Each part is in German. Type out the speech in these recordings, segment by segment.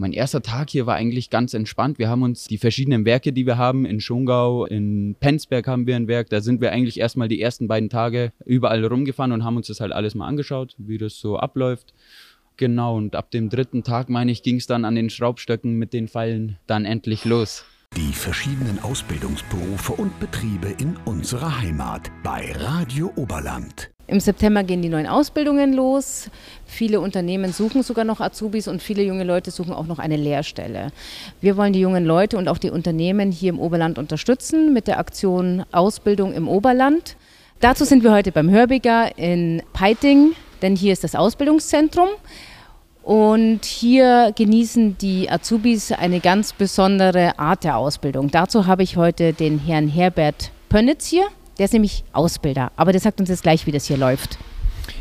Mein erster Tag hier war eigentlich ganz entspannt. Wir haben uns die verschiedenen Werke, die wir haben, in Schongau, in Penzberg haben wir ein Werk. Da sind wir eigentlich erstmal die ersten beiden Tage überall rumgefahren und haben uns das halt alles mal angeschaut, wie das so abläuft. Genau, und ab dem dritten Tag, meine ich, ging es dann an den Schraubstöcken mit den Pfeilen dann endlich los. Die verschiedenen Ausbildungsberufe und Betriebe in unserer Heimat bei Radio Oberland. Im September gehen die neuen Ausbildungen los. Viele Unternehmen suchen sogar noch Azubis und viele junge Leute suchen auch noch eine Lehrstelle. Wir wollen die jungen Leute und auch die Unternehmen hier im Oberland unterstützen mit der Aktion Ausbildung im Oberland. Dazu sind wir heute beim Hörbiger in Peiting, denn hier ist das Ausbildungszentrum. Und hier genießen die Azubis eine ganz besondere Art der Ausbildung. Dazu habe ich heute den Herrn Herbert Pönnitz hier. Der ist nämlich Ausbilder, aber der sagt uns jetzt gleich, wie das hier läuft.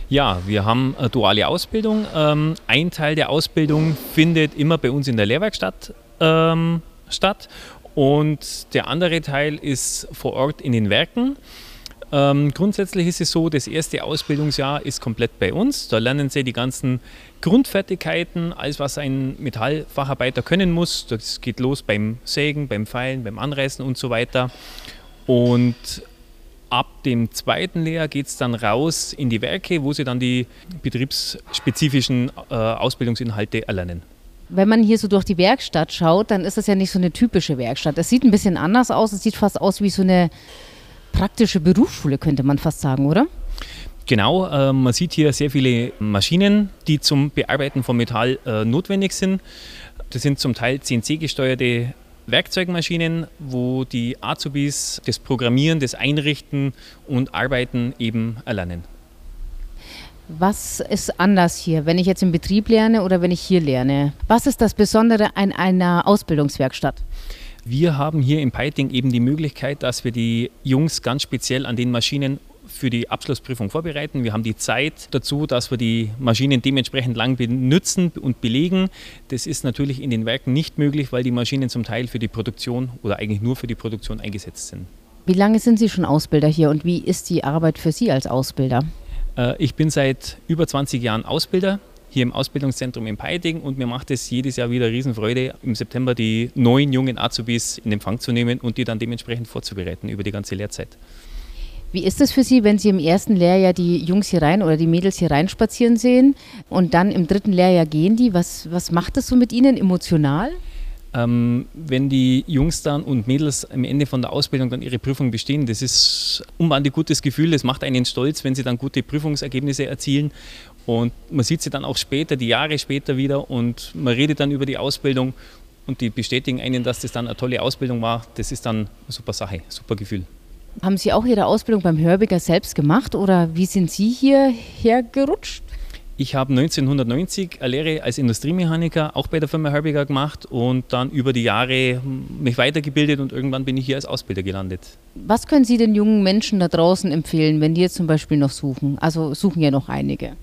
Ja, wir haben eine duale Ausbildung. Ähm, ein Teil der Ausbildung findet immer bei uns in der Lehrwerkstatt ähm, statt und der andere Teil ist vor Ort in den Werken. Ähm, grundsätzlich ist es so, das erste Ausbildungsjahr ist komplett bei uns. Da lernen Sie die ganzen Grundfertigkeiten, alles was ein Metallfacharbeiter können muss. Das geht los beim Sägen, beim Feilen, beim Anreißen und so weiter. Und Ab dem zweiten Lehrjahr geht es dann raus in die Werke, wo sie dann die betriebsspezifischen äh, Ausbildungsinhalte erlernen. Wenn man hier so durch die Werkstatt schaut, dann ist das ja nicht so eine typische Werkstatt. Es sieht ein bisschen anders aus. Es sieht fast aus wie so eine praktische Berufsschule, könnte man fast sagen, oder? Genau, äh, man sieht hier sehr viele Maschinen, die zum Bearbeiten von Metall äh, notwendig sind. Das sind zum Teil CNC-gesteuerte Werkzeugmaschinen, wo die Azubis das Programmieren, das Einrichten und Arbeiten eben erlernen. Was ist anders hier, wenn ich jetzt im Betrieb lerne oder wenn ich hier lerne? Was ist das Besondere an einer Ausbildungswerkstatt? Wir haben hier im Peiting eben die Möglichkeit, dass wir die Jungs ganz speziell an den Maschinen für die Abschlussprüfung vorbereiten. Wir haben die Zeit dazu, dass wir die Maschinen dementsprechend lang benutzen und belegen. Das ist natürlich in den Werken nicht möglich, weil die Maschinen zum Teil für die Produktion oder eigentlich nur für die Produktion eingesetzt sind. Wie lange sind Sie schon Ausbilder hier und wie ist die Arbeit für Sie als Ausbilder? Äh, ich bin seit über 20 Jahren Ausbilder hier im Ausbildungszentrum in Peiding und mir macht es jedes Jahr wieder Riesenfreude, im September die neuen jungen Azubis in Empfang zu nehmen und die dann dementsprechend vorzubereiten über die ganze Lehrzeit. Wie ist es für Sie, wenn Sie im ersten Lehrjahr die Jungs hier rein oder die Mädels hier rein spazieren sehen und dann im dritten Lehrjahr gehen die? Was, was macht das so mit Ihnen emotional? Ähm, wenn die Jungs dann und Mädels am Ende von der Ausbildung dann ihre Prüfung bestehen, das ist ein gutes Gefühl, das macht einen stolz, wenn sie dann gute Prüfungsergebnisse erzielen. Und man sieht sie dann auch später, die Jahre später wieder und man redet dann über die Ausbildung und die bestätigen einen, dass das dann eine tolle Ausbildung war. Das ist dann eine super Sache, super Gefühl. Haben Sie auch Ihre Ausbildung beim Hörbiger selbst gemacht oder wie sind Sie hierher gerutscht? Ich habe 1990 eine Lehre als Industriemechaniker auch bei der Firma Hörbiger gemacht und dann über die Jahre mich weitergebildet und irgendwann bin ich hier als Ausbilder gelandet. Was können Sie den jungen Menschen da draußen empfehlen, wenn die jetzt zum Beispiel noch suchen? Also suchen ja noch einige.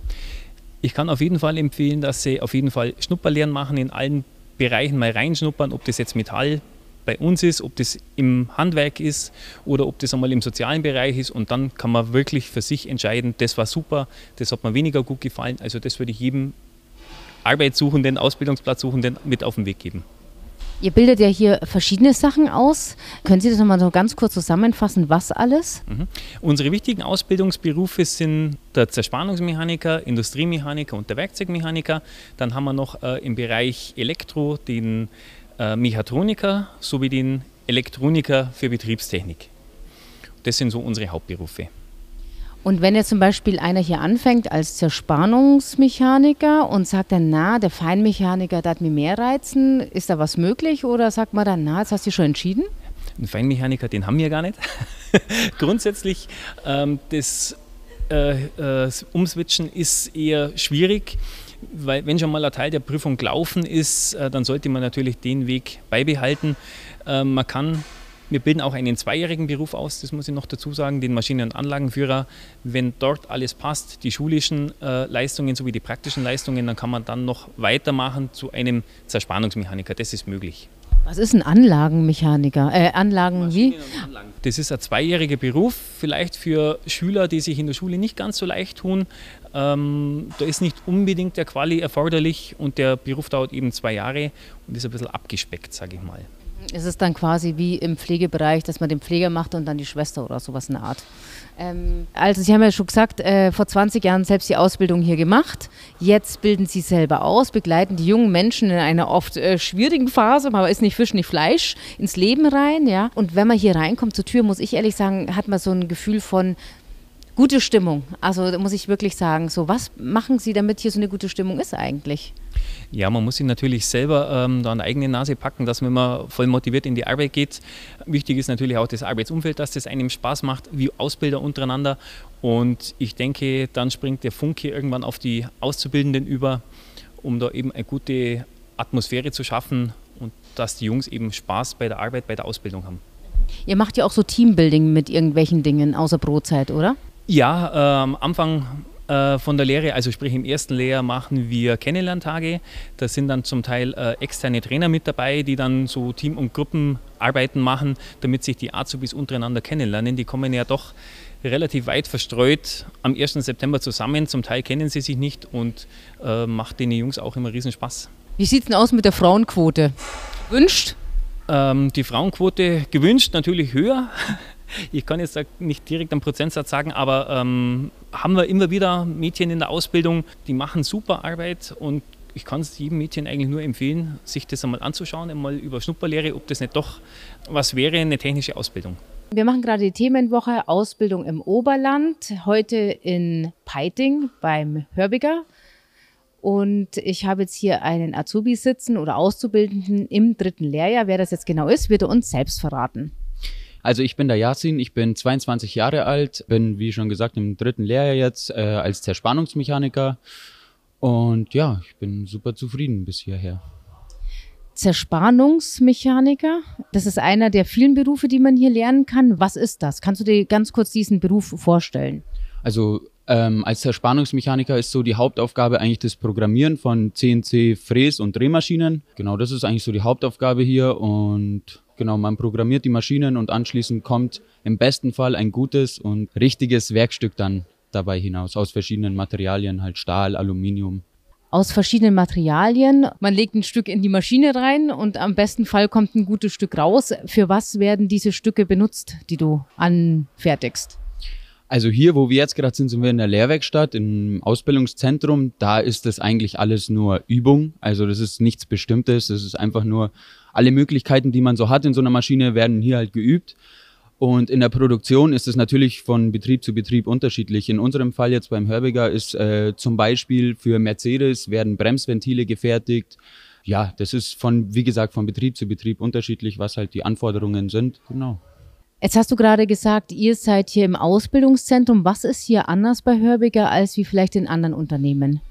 Ich kann auf jeden Fall empfehlen, dass sie auf jeden Fall Schnupperlehren machen, in allen Bereichen mal reinschnuppern, ob das jetzt Metall, bei uns ist, ob das im Handwerk ist oder ob das einmal im sozialen Bereich ist. Und dann kann man wirklich für sich entscheiden, das war super, das hat mir weniger gut gefallen. Also das würde ich jedem Arbeitssuchenden, Ausbildungsplatzsuchenden mit auf den Weg geben. Ihr bildet ja hier verschiedene Sachen aus. Können Sie das nochmal so ganz kurz zusammenfassen, was alles? Mhm. Unsere wichtigen Ausbildungsberufe sind der Zerspannungsmechaniker, Industriemechaniker und der Werkzeugmechaniker. Dann haben wir noch äh, im Bereich Elektro den Mechatroniker sowie den Elektroniker für Betriebstechnik. Das sind so unsere Hauptberufe. Und wenn jetzt zum Beispiel einer hier anfängt als Zerspannungsmechaniker und sagt dann, na, der Feinmechaniker, hat mir mehr reizen, ist da was möglich oder sagt man dann, na, jetzt hast du schon entschieden? Einen Feinmechaniker, den haben wir gar nicht. Grundsätzlich, ähm, das äh, äh, Umswitchen ist eher schwierig weil wenn schon mal ein Teil der Prüfung gelaufen ist, äh, dann sollte man natürlich den Weg beibehalten. Ähm, man kann wir bilden auch einen zweijährigen Beruf aus, das muss ich noch dazu sagen, den Maschinen- und Anlagenführer. Wenn dort alles passt, die schulischen äh, Leistungen sowie die praktischen Leistungen, dann kann man dann noch weitermachen zu einem Zerspannungsmechaniker. Das ist möglich. Was ist ein Anlagenmechaniker? Äh, Anlagen wie? Das ist ein zweijähriger Beruf, vielleicht für Schüler, die sich in der Schule nicht ganz so leicht tun. Ähm, da ist nicht unbedingt der Quali erforderlich und der Beruf dauert eben zwei Jahre und ist ein bisschen abgespeckt, sage ich mal. Ist es dann quasi wie im Pflegebereich, dass man den Pfleger macht und dann die Schwester oder sowas in der Art? Ähm, also Sie haben ja schon gesagt, äh, vor 20 Jahren selbst die Ausbildung hier gemacht. Jetzt bilden Sie selber aus, begleiten die jungen Menschen in einer oft äh, schwierigen Phase, man ist nicht Fisch, nicht Fleisch, ins Leben rein. Ja? Und wenn man hier reinkommt zur Tür, muss ich ehrlich sagen, hat man so ein Gefühl von, gute Stimmung. Also muss ich wirklich sagen, so was machen Sie, damit hier so eine gute Stimmung ist eigentlich? Ja, man muss sich natürlich selber ähm, da an der eigene Nase packen, dass man immer voll motiviert in die Arbeit geht. Wichtig ist natürlich auch das Arbeitsumfeld, dass das einem Spaß macht, wie Ausbilder untereinander. Und ich denke, dann springt der Funke irgendwann auf die Auszubildenden über, um da eben eine gute Atmosphäre zu schaffen und dass die Jungs eben Spaß bei der Arbeit, bei der Ausbildung haben. Ihr macht ja auch so Teambuilding mit irgendwelchen Dingen außer Brotzeit, oder? Ja, am Anfang äh, von der Lehre, also sprich im ersten Lehrjahr machen wir Kennenlerntage. Da sind dann zum Teil äh, externe Trainer mit dabei, die dann so Team- und Gruppenarbeiten machen, damit sich die Azubis untereinander kennenlernen. Die kommen ja doch relativ weit verstreut am 1. September zusammen. Zum Teil kennen sie sich nicht und äh, macht den Jungs auch immer riesen Spaß. Wie sieht es denn aus mit der Frauenquote? Wünscht? Ähm, die Frauenquote gewünscht natürlich höher. Ich kann jetzt nicht direkt einen Prozentsatz sagen, aber ähm, haben wir immer wieder Mädchen in der Ausbildung, die machen super Arbeit und ich kann es jedem Mädchen eigentlich nur empfehlen, sich das einmal anzuschauen, einmal über Schnupperlehre, ob das nicht doch was wäre, eine technische Ausbildung. Wir machen gerade die Themenwoche Ausbildung im Oberland, heute in Peiting beim Hörbiger. Und ich habe jetzt hier einen Azubi sitzen oder Auszubildenden im dritten Lehrjahr. Wer das jetzt genau ist, wird er uns selbst verraten. Also ich bin der Yasin, ich bin 22 Jahre alt, bin wie schon gesagt im dritten Lehrjahr jetzt äh, als Zerspannungsmechaniker und ja, ich bin super zufrieden bis hierher. Zerspannungsmechaniker, das ist einer der vielen Berufe, die man hier lernen kann. Was ist das? Kannst du dir ganz kurz diesen Beruf vorstellen? Also ähm, als Zerspannungsmechaniker ist so die Hauptaufgabe eigentlich das Programmieren von CNC, Fräs- und Drehmaschinen. Genau, das ist eigentlich so die Hauptaufgabe hier und Genau, man programmiert die Maschinen und anschließend kommt im besten Fall ein gutes und richtiges Werkstück dann dabei hinaus, aus verschiedenen Materialien, halt Stahl, Aluminium. Aus verschiedenen Materialien. Man legt ein Stück in die Maschine rein und am besten Fall kommt ein gutes Stück raus. Für was werden diese Stücke benutzt, die du anfertigst? Also hier, wo wir jetzt gerade sind, sind wir in der Lehrwerkstatt, im Ausbildungszentrum. Da ist das eigentlich alles nur Übung. Also das ist nichts Bestimmtes. Das ist einfach nur alle Möglichkeiten, die man so hat in so einer Maschine, werden hier halt geübt. Und in der Produktion ist es natürlich von Betrieb zu Betrieb unterschiedlich. In unserem Fall jetzt beim Hörbiger ist äh, zum Beispiel für Mercedes werden Bremsventile gefertigt. Ja, das ist von, wie gesagt, von Betrieb zu Betrieb unterschiedlich, was halt die Anforderungen sind. Genau. Jetzt hast du gerade gesagt, ihr seid hier im Ausbildungszentrum. Was ist hier anders bei Hörbiger als wie vielleicht in anderen Unternehmen?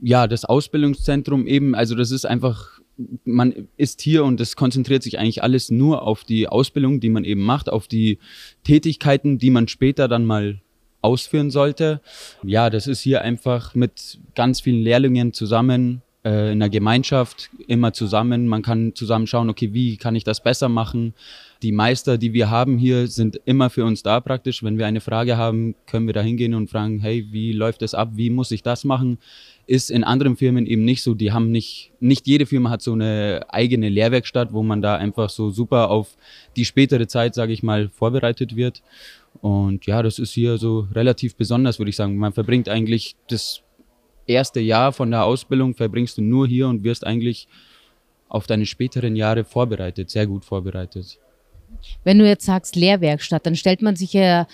Ja, das Ausbildungszentrum eben, also das ist einfach, man ist hier und es konzentriert sich eigentlich alles nur auf die Ausbildung, die man eben macht, auf die Tätigkeiten, die man später dann mal ausführen sollte. Ja, das ist hier einfach mit ganz vielen Lehrlingen zusammen äh, in der Gemeinschaft immer zusammen. Man kann zusammen schauen, okay, wie kann ich das besser machen? Die Meister, die wir haben hier, sind immer für uns da praktisch. Wenn wir eine Frage haben, können wir da hingehen und fragen, hey, wie läuft das ab? Wie muss ich das machen? Ist in anderen Firmen eben nicht so. Die haben nicht, nicht jede Firma hat so eine eigene Lehrwerkstatt, wo man da einfach so super auf die spätere Zeit, sage ich mal, vorbereitet wird. Und ja, das ist hier so relativ besonders, würde ich sagen. Man verbringt eigentlich das erste Jahr von der Ausbildung verbringst du nur hier und wirst eigentlich auf deine späteren Jahre vorbereitet, sehr gut vorbereitet. Wenn du jetzt sagst Lehrwerkstatt, dann stellt man sich ja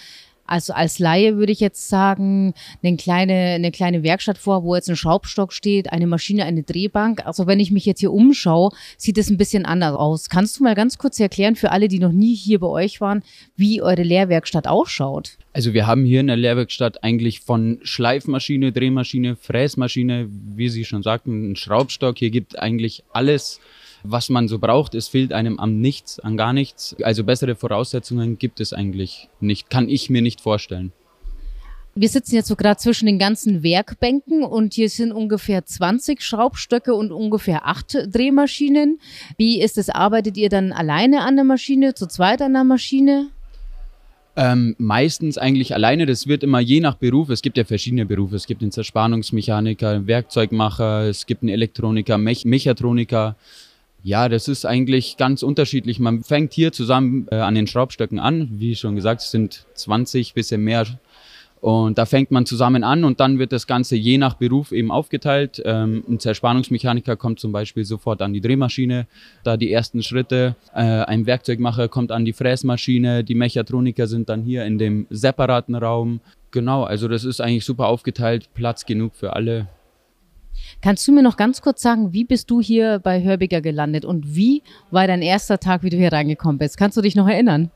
also als Laie würde ich jetzt sagen, eine kleine, eine kleine Werkstatt vor, wo jetzt ein Schraubstock steht, eine Maschine, eine Drehbank. Also wenn ich mich jetzt hier umschaue, sieht es ein bisschen anders aus. Kannst du mal ganz kurz erklären für alle, die noch nie hier bei euch waren, wie eure Lehrwerkstatt ausschaut? Also wir haben hier in der Lehrwerkstatt eigentlich von Schleifmaschine, Drehmaschine, Fräsmaschine, wie Sie schon sagten, einen Schraubstock. Hier gibt eigentlich alles was man so braucht. Es fehlt einem am Nichts, an gar nichts. Also bessere Voraussetzungen gibt es eigentlich nicht. Kann ich mir nicht vorstellen. Wir sitzen jetzt so gerade zwischen den ganzen Werkbänken und hier sind ungefähr 20 Schraubstöcke und ungefähr acht Drehmaschinen. Wie ist es? Arbeitet ihr dann alleine an der Maschine, zu zweit an der Maschine? Ähm, meistens eigentlich alleine. Das wird immer je nach Beruf. Es gibt ja verschiedene Berufe. Es gibt einen Zerspannungsmechaniker, einen Werkzeugmacher, es gibt einen Elektroniker, Mech Mechatroniker. Ja, das ist eigentlich ganz unterschiedlich. Man fängt hier zusammen äh, an den Schraubstöcken an. Wie schon gesagt, es sind 20, bisschen mehr und da fängt man zusammen an und dann wird das Ganze je nach Beruf eben aufgeteilt. Ähm, ein Zerspannungsmechaniker kommt zum Beispiel sofort an die Drehmaschine, da die ersten Schritte. Äh, ein Werkzeugmacher kommt an die Fräsmaschine. Die Mechatroniker sind dann hier in dem separaten Raum. Genau, also das ist eigentlich super aufgeteilt, Platz genug für alle. Kannst du mir noch ganz kurz sagen, wie bist du hier bei Hörbiger gelandet und wie war dein erster Tag, wie du hier reingekommen bist? Kannst du dich noch erinnern?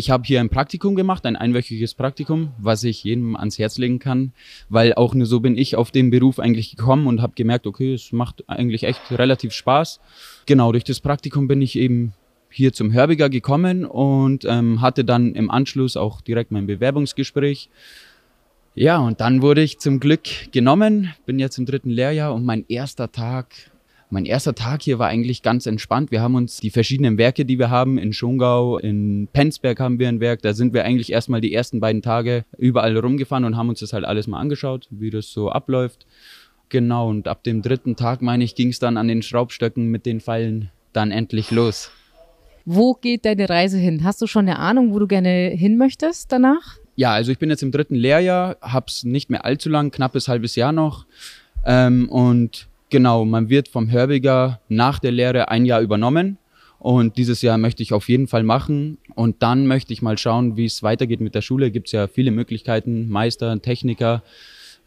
ich habe hier ein Praktikum gemacht, ein einwöchiges Praktikum, was ich jedem ans Herz legen kann, weil auch nur so bin ich auf den Beruf eigentlich gekommen und habe gemerkt, okay, es macht eigentlich echt relativ Spaß. Genau, durch das Praktikum bin ich eben hier zum Hörbiger gekommen und ähm, hatte dann im Anschluss auch direkt mein Bewerbungsgespräch. Ja, und dann wurde ich zum Glück genommen, bin jetzt im dritten Lehrjahr und mein erster Tag mein erster Tag hier war eigentlich ganz entspannt. Wir haben uns die verschiedenen Werke, die wir haben, in Schongau, in Penzberg haben wir ein Werk. Da sind wir eigentlich erstmal die ersten beiden Tage überall rumgefahren und haben uns das halt alles mal angeschaut, wie das so abläuft. Genau, und ab dem dritten Tag, meine ich, ging es dann an den Schraubstöcken mit den Pfeilen dann endlich los. Wo geht deine Reise hin? Hast du schon eine Ahnung, wo du gerne hin möchtest danach? Ja, also ich bin jetzt im dritten Lehrjahr, hab's nicht mehr allzu lang, knappes halbes Jahr noch. Ähm, und Genau, man wird vom Hörbiger nach der Lehre ein Jahr übernommen. Und dieses Jahr möchte ich auf jeden Fall machen. Und dann möchte ich mal schauen, wie es weitergeht mit der Schule. Gibt es ja viele Möglichkeiten, Meister, Techniker.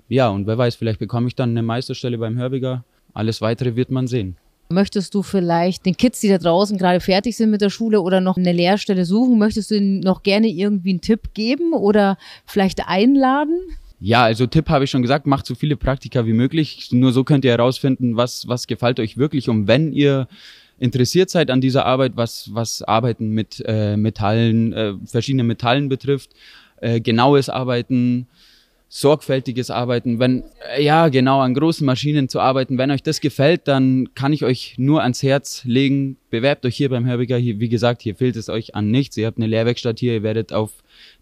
Ja, und wer weiß, vielleicht bekomme ich dann eine Meisterstelle beim Hörbiger. Alles weitere wird man sehen. Möchtest du vielleicht den Kids, die da draußen gerade fertig sind mit der Schule oder noch eine Lehrstelle suchen, möchtest du ihnen noch gerne irgendwie einen Tipp geben oder vielleicht einladen? Ja, also Tipp habe ich schon gesagt, macht so viele Praktika wie möglich. Nur so könnt ihr herausfinden, was, was gefällt euch wirklich. Und wenn ihr interessiert seid an dieser Arbeit, was, was Arbeiten mit äh, Metallen, äh, verschiedene Metallen betrifft, äh, genaues Arbeiten, sorgfältiges Arbeiten, wenn, äh, ja, genau, an großen Maschinen zu arbeiten. Wenn euch das gefällt, dann kann ich euch nur ans Herz legen. Bewerbt euch hier beim Hörbiger. Hier, wie gesagt, hier fehlt es euch an nichts. Ihr habt eine Lehrwerkstatt hier. Ihr werdet auf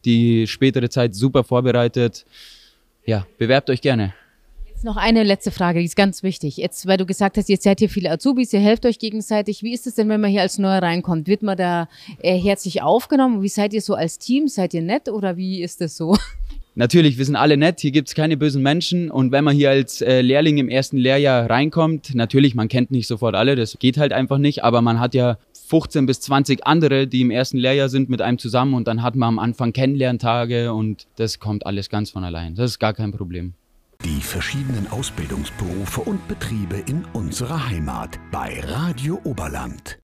die spätere Zeit super vorbereitet ja, bewerbt euch gerne. Jetzt noch eine letzte Frage, die ist ganz wichtig. Jetzt, weil du gesagt hast, jetzt seid hier viele Azubis, ihr helft euch gegenseitig. Wie ist es denn, wenn man hier als Neuer reinkommt? Wird man da äh, herzlich aufgenommen? Wie seid ihr so als Team? Seid ihr nett oder wie ist das so? Natürlich, wir sind alle nett, hier gibt es keine bösen Menschen und wenn man hier als äh, Lehrling im ersten Lehrjahr reinkommt, natürlich, man kennt nicht sofort alle, das geht halt einfach nicht, aber man hat ja 15 bis 20 andere, die im ersten Lehrjahr sind, mit einem zusammen und dann hat man am Anfang Kennenlerntage und das kommt alles ganz von allein. Das ist gar kein Problem. Die verschiedenen Ausbildungsberufe und Betriebe in unserer Heimat bei Radio Oberland.